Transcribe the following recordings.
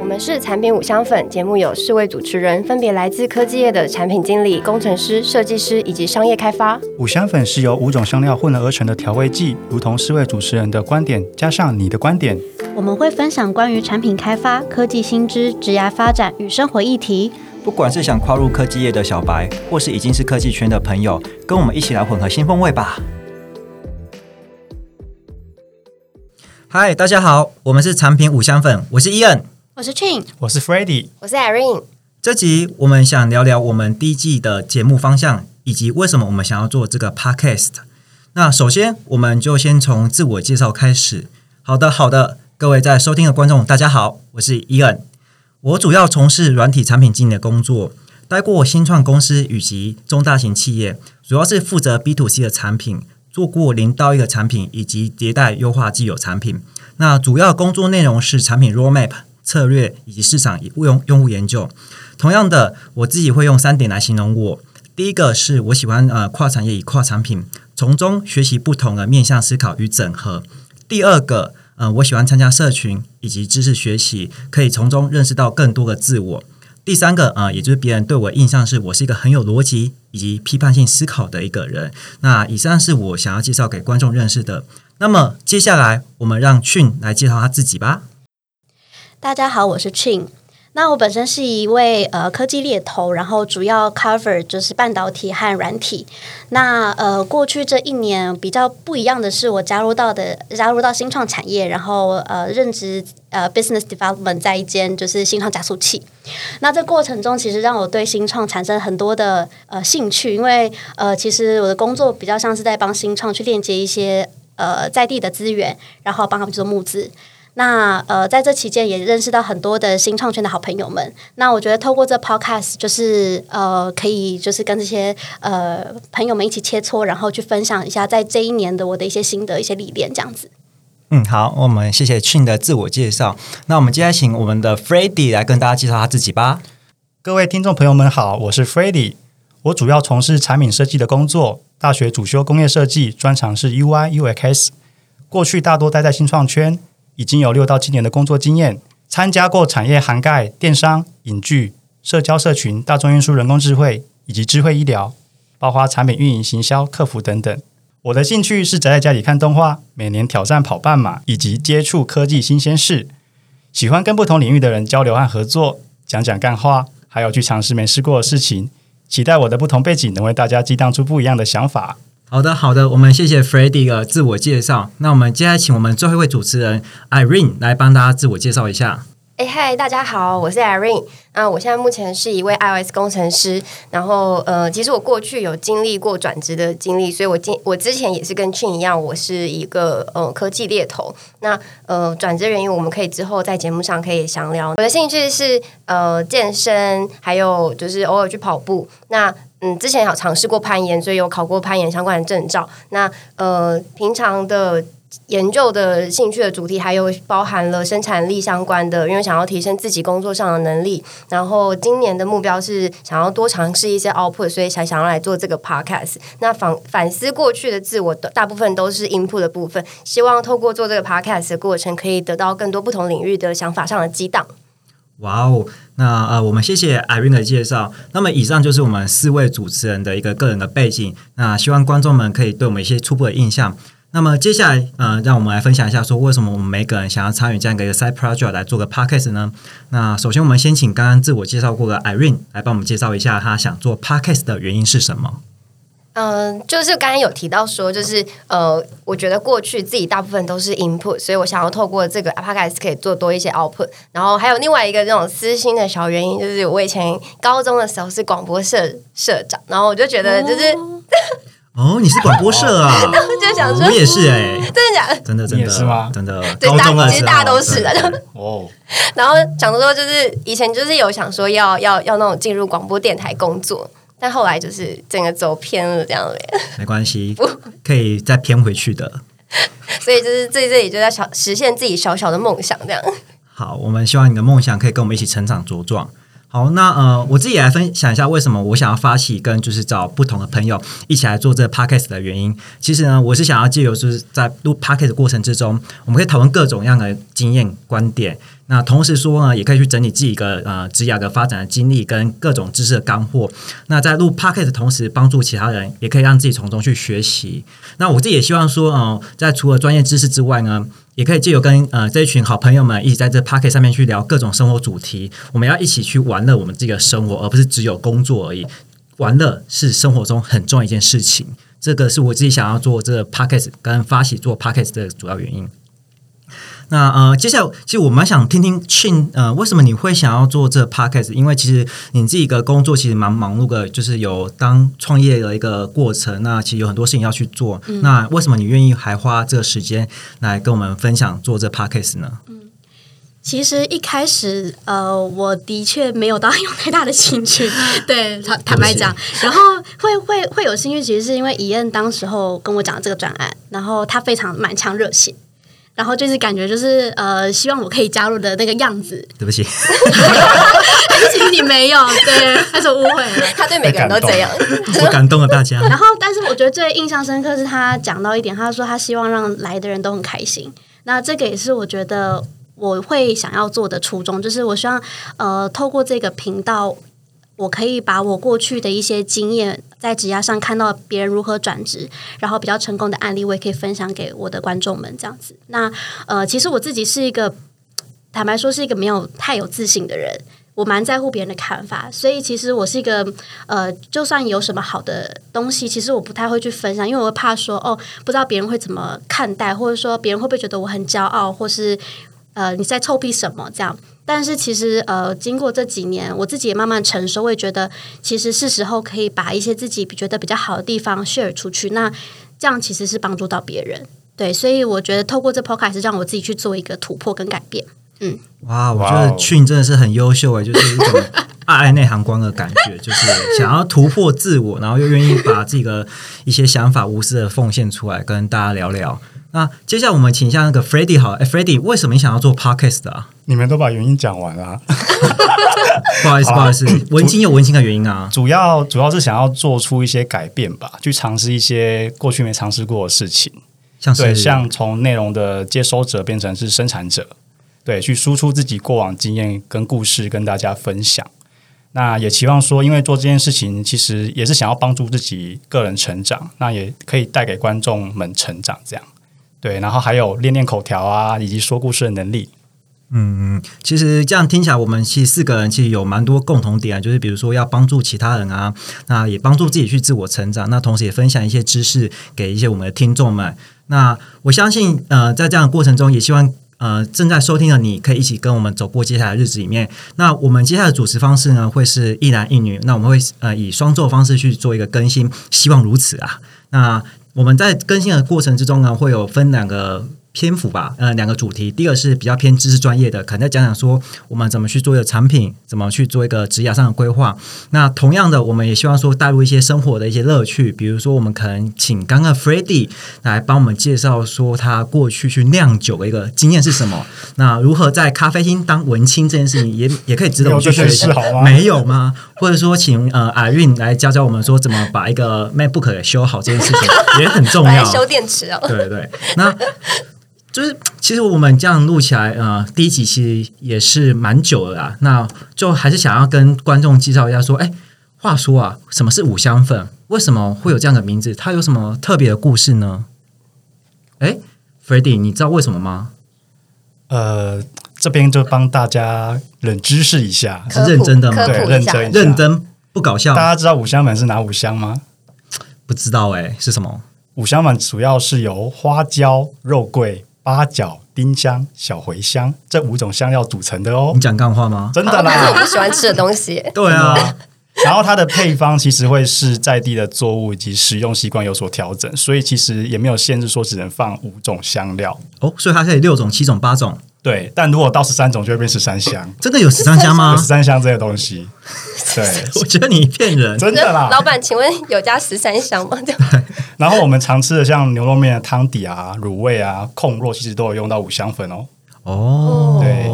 我们是产品五香粉，节目有四位主持人，分别来自科技业的产品经理、工程师、设计师以及商业开发。五香粉是由五种香料混合而成的调味剂，如同四位主持人的观点加上你的观点，我们会分享关于产品开发、科技新知、职涯发展与生活议题。不管是想跨入科技业的小白，或是已经是科技圈的朋友，跟我们一起来混合新风味吧。嗨，大家好，我们是产品五香粉，我是伊恩。我是 Chin，我是 f r e d d y 我是 Irene。这集我们想聊聊我们第一季的节目方向，以及为什么我们想要做这个 Podcast。那首先，我们就先从自我介绍开始。好的，好的，各位在收听的观众，大家好，我是伊恩。我主要从事软体产品经理的工作，待过新创公司以及中大型企业，主要是负责 B to C 的产品，做过零到一的产品以及迭代优化既有产品。那主要工作内容是产品 Roadmap。策略以及市场以用用户研究，同样的，我自己会用三点来形容我。第一个是我喜欢呃跨产业与跨产品，从中学习不同的面向思考与整合。第二个，呃，我喜欢参加社群以及知识学习，可以从中认识到更多的自我。第三个，呃，也就是别人对我印象是我是一个很有逻辑以及批判性思考的一个人。那以上是我想要介绍给观众认识的。那么接下来，我们让俊来介绍他自己吧。大家好，我是 Chin。那我本身是一位呃科技猎头，然后主要 cover 就是半导体和软体。那呃过去这一年比较不一样的是，我加入到的加入到新创产业，然后呃任职呃 business development 在一间就是新创加速器。那这过程中其实让我对新创产生很多的呃兴趣，因为呃其实我的工作比较像是在帮新创去链接一些呃在地的资源，然后帮他们做募资。那呃，在这期间也认识到很多的新创圈的好朋友们。那我觉得透过这 podcast，就是呃，可以就是跟这些呃朋友们一起切磋，然后去分享一下在这一年的我的一些心得、一些历练，这样子。嗯，好，我们谢谢 Chin 的自我介绍。那我们接下来请我们的 f r e d d y 来跟大家介绍他自己吧。各位听众朋友们好，我是 f r e d d y 我主要从事产品设计的工作，大学主修工业设计，专长是 UI UX，过去大多待在新创圈。已经有六到七年的工作经验，参加过产业涵盖电商、影剧、社交社群、大众运输、人工智慧以及智慧医疗，包括产品运营、行销、客服等等。我的兴趣是宅在家里看动画，每年挑战跑半马，以及接触科技新鲜事。喜欢跟不同领域的人交流和合作，讲讲干话，还有去尝试没试过的事情。期待我的不同背景能为大家激荡出不一样的想法。好的，好的，我们谢谢 f r e d d y 的自我介绍。那我们接下来请我们最后一位主持人 Irene 来帮大家自我介绍一下。哎嗨，大家好，我是 Irene。那我现在目前是一位 iOS 工程师。然后呃，其实我过去有经历过转职的经历，所以我今我之前也是跟 Chin 一样，我是一个呃科技猎头。那呃转职原因，我们可以之后在节目上可以详聊。我的兴趣是呃健身，还有就是偶尔去跑步。那嗯，之前有尝试过攀岩，所以有考过攀岩相关的证照。那呃，平常的研究的兴趣的主题还有包含了生产力相关的，因为想要提升自己工作上的能力。然后今年的目标是想要多尝试一些 output，所以才想要来做这个 podcast。那反反思过去的自我，大部分都是 input 的部分，希望透过做这个 podcast 的过程，可以得到更多不同领域的想法上的激荡。哇哦，那呃，我们谢谢 Irene 的介绍。那么以上就是我们四位主持人的一个个人的背景。那希望观众们可以对我们一些初步的印象。那么接下来，呃，让我们来分享一下，说为什么我们每个人想要参与这样一个 side project 来做个 podcast 呢？那首先，我们先请刚刚自我介绍过的 Irene 来帮我们介绍一下，他想做 podcast 的原因是什么。嗯，就是刚刚有提到说，就是呃，我觉得过去自己大部分都是 input，所以我想要透过这个 podcast 可以做多一些 output。然后还有另外一个这种私心的小原因，就是我以前高中的时候是广播社社长，然后我就觉得就是哦，你是广播社啊，就想说我也是哎，真的假的？真的真的是吗？真的，对，大其实大家都是的哦。然后想说，就是以前就是有想说要要要那种进入广播电台工作。但后来就是整个走偏了，这样子。没关系，可以再偏回去的。所以就是在这里就在小实现自己小小的梦想，这样。好，我们希望你的梦想可以跟我们一起成长茁壮。好，那呃，我自己来分享一下为什么我想要发起跟就是找不同的朋友一起来做这个 podcast 的原因。其实呢，我是想要借由就是在录 podcast 的过程之中，我们可以讨论各种样的经验观点。那同时说呢，也可以去整理自己一个呃职业的发展的经历跟各种知识的干货。那在录 podcast 的同时，帮助其他人，也可以让自己从中去学习。那我自己也希望说，呃，在除了专业知识之外呢，也可以借由跟呃这一群好朋友们一起在这 pocket 上面去聊各种生活主题。我们要一起去玩乐我们自己的生活，而不是只有工作而已。玩乐是生活中很重要一件事情。这个是我自己想要做这个 pocket 跟发起做 pocket 的主要原因。那呃，接下来其实我蛮想听听 Chin 呃，为什么你会想要做这 podcast？因为其实你自己的工作其实蛮忙碌的，就是有当创业的一个过程。那其实有很多事情要去做。那为什么你愿意还花这个时间来跟我们分享做这 podcast 呢？其实一开始，呃，我的确没有到有太大的兴趣，对坦坦白讲，然后会 会会有兴趣，其实是因为伊恩当时候跟我讲这个专案，然后他非常满腔热血。然后就是感觉就是呃，希望我可以加入的那个样子。对不起，其实你没有，对，他是误会了。他对每个人都这样，我感动了大家。然后，但是我觉得最印象深刻是他讲到一点，他说他希望让来的人都很开心。那这个也是我觉得我会想要做的初衷，就是我希望呃，透过这个频道。我可以把我过去的一些经验，在职涯上看到别人如何转职，然后比较成功的案例，我也可以分享给我的观众们。这样子，那呃，其实我自己是一个坦白说是一个没有太有自信的人，我蛮在乎别人的看法，所以其实我是一个呃，就算有什么好的东西，其实我不太会去分享，因为我会怕说哦，不知道别人会怎么看待，或者说别人会不会觉得我很骄傲，或是呃你在臭屁什么这样。但是其实，呃，经过这几年，我自己也慢慢成熟，我也觉得其实是时候可以把一些自己觉得比较好的地方 share 出去。那这样其实是帮助到别人，对。所以我觉得透过这 podcast 让我自己去做一个突破跟改变。嗯，哇，我觉得俊真的是很优秀诶，就是一种 爱爱内涵光的感觉，就是想要突破自我，然后又愿意把自己的一些想法无私的奉献出来，跟大家聊聊。那接下来我们请一下那个 f r e d d y 好，哎 f r e d d y 为什么你想要做 podcast 啊？你们都把原因讲完了，不好意思，不好意思，文青有文青的原因啊。主要主要是想要做出一些改变吧，去尝试一些过去没尝试过的事情，像对，像从内容的接收者变成是生产者，对，去输出自己过往经验跟故事跟大家分享。那也期望说，因为做这件事情，其实也是想要帮助自己个人成长，那也可以带给观众们成长，这样。对，然后还有练练口条啊，以及说故事的能力。嗯，其实这样听起来，我们其实四个人其实有蛮多共同点，就是比如说要帮助其他人啊，那也帮助自己去自我成长，那同时也分享一些知识给一些我们的听众们。那我相信，呃，在这样的过程中，也希望呃正在收听的你可以一起跟我们走过接下来的日子里面。那我们接下来的主持方式呢，会是一男一女，那我们会呃以双奏方式去做一个更新，希望如此啊。那我们在更新的过程之中呢，会有分两个。篇幅吧，呃，两个主题，第一个是比较偏知识专业的，可能在讲讲说我们怎么去做一个产品，怎么去做一个职业上的规划。那同样的，我们也希望说带入一些生活的一些乐趣，比如说我们可能请刚刚 f r e d d y 来帮我们介绍说他过去去酿酒的一个经验是什么。那如何在咖啡厅当文青这件事情，也也可以值得我们去学习，没有吗？或者说，请呃阿韵来教教我们说怎么把一个 MacBook 给修好这件事情也很重要。修电池哦，对对，那。就是其实我们这样录起来，呃，第一集其实也是蛮久了啦。那就还是想要跟观众介绍一下，说，哎，话说啊，什么是五香粉？为什么会有这样的名字？它有什么特别的故事呢？哎 f r e d d y 你知道为什么吗？呃，这边就帮大家冷知识一下，是认真的吗？对，认真认真不搞笑。大家知道五香粉是哪五香吗？不知道哎，是什么？五香粉主要是由花椒、肉桂。八角、丁香、小茴香这五种香料组成的哦。你讲干话吗？真的啦，是我不喜欢吃的东西。对啊，然后它的配方其实会是在地的作物以及食用习惯有所调整，所以其实也没有限制说只能放五种香料哦。所以它可以六种、七种、八种。对，但如果到十三种就会变十三香。真的有十三香吗？十三香这个东西，对，我觉得你骗人，真的啦。老板，请问有加十三香吗？然后我们常吃的像牛肉面的汤底啊、卤味啊、控肉，其实都有用到五香粉哦。哦，对，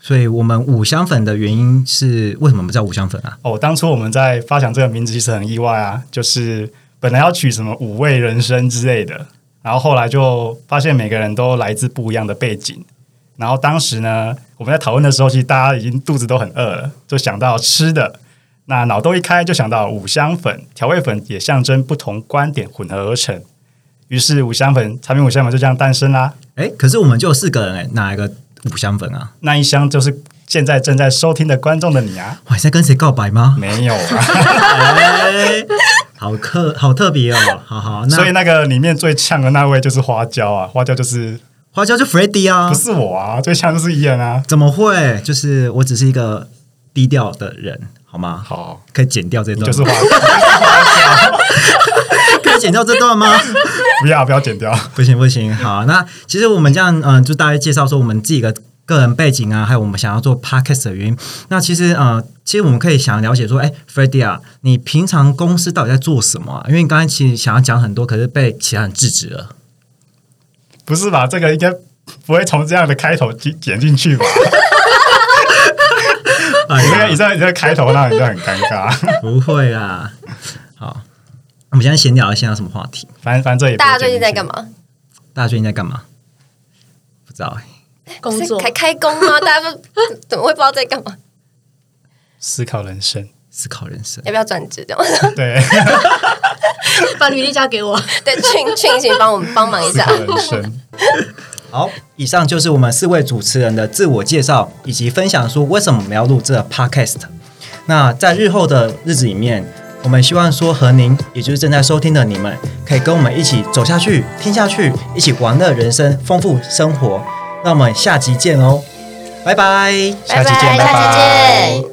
所以我们五香粉的原因是为什么我们叫五香粉啊？哦，当初我们在发想这个名字其实很意外啊，就是本来要取什么五味人生之类的，然后后来就发现每个人都来自不一样的背景，然后当时呢，我们在讨论的时候，其实大家已经肚子都很饿了，就想到吃的，那脑洞一开就想到五香粉，调味粉也象征不同观点混合而成，于是五香粉产品五香粉就这样诞生啦。哎，可是我们就有四个人哎，哪一个五香粉啊？那一箱就是现在正在收听的观众的你啊，哇，你在跟谁告白吗？没有啊。哎，好特好特别哦，好好，那所以那个里面最呛的那位就是花椒啊，花椒就是花椒就 f r e d d y 啊不，是我啊，最像就是伊人啊。怎么会？就是我只是一个低调的人，好吗？好，可以剪掉这段就是花椒，可以剪掉这段吗？不要不要剪掉。不行不行，好，那其实我们这样，嗯、就大概介绍说我们自己的个人背景啊，还有我们想要做 podcast 的原因。那其实，呃，其实我们可以想了解说，哎 f r e d d y 啊，你平常公司到底在做什么啊？因为你刚才其实想要讲很多，可是被其他人制止了。不是吧？这个应该不会从这样的开头剪剪进去吧？啊因为呀你这你这开头让人家很尴尬。不会啦。好，我们现在闲聊一下什么话题？反正反正这也大家最近在干嘛？大家最近在干嘛？不知道哎、工作是开开工吗？大家不怎么会不知道在干嘛？思考人生。思考人生。要不要转职的？对，把履历交给我。对，庆庆请帮我们帮忙一下。好，以上就是我们四位主持人的自我介绍，以及分享说为什么我们要录这个 podcast。那在日后的日子里面，我们希望说和您，也就是正在收听的你们，可以跟我们一起走下去、听下去，一起玩乐人生，丰富生活。那我们下集见哦，拜拜。下期见，拜拜见。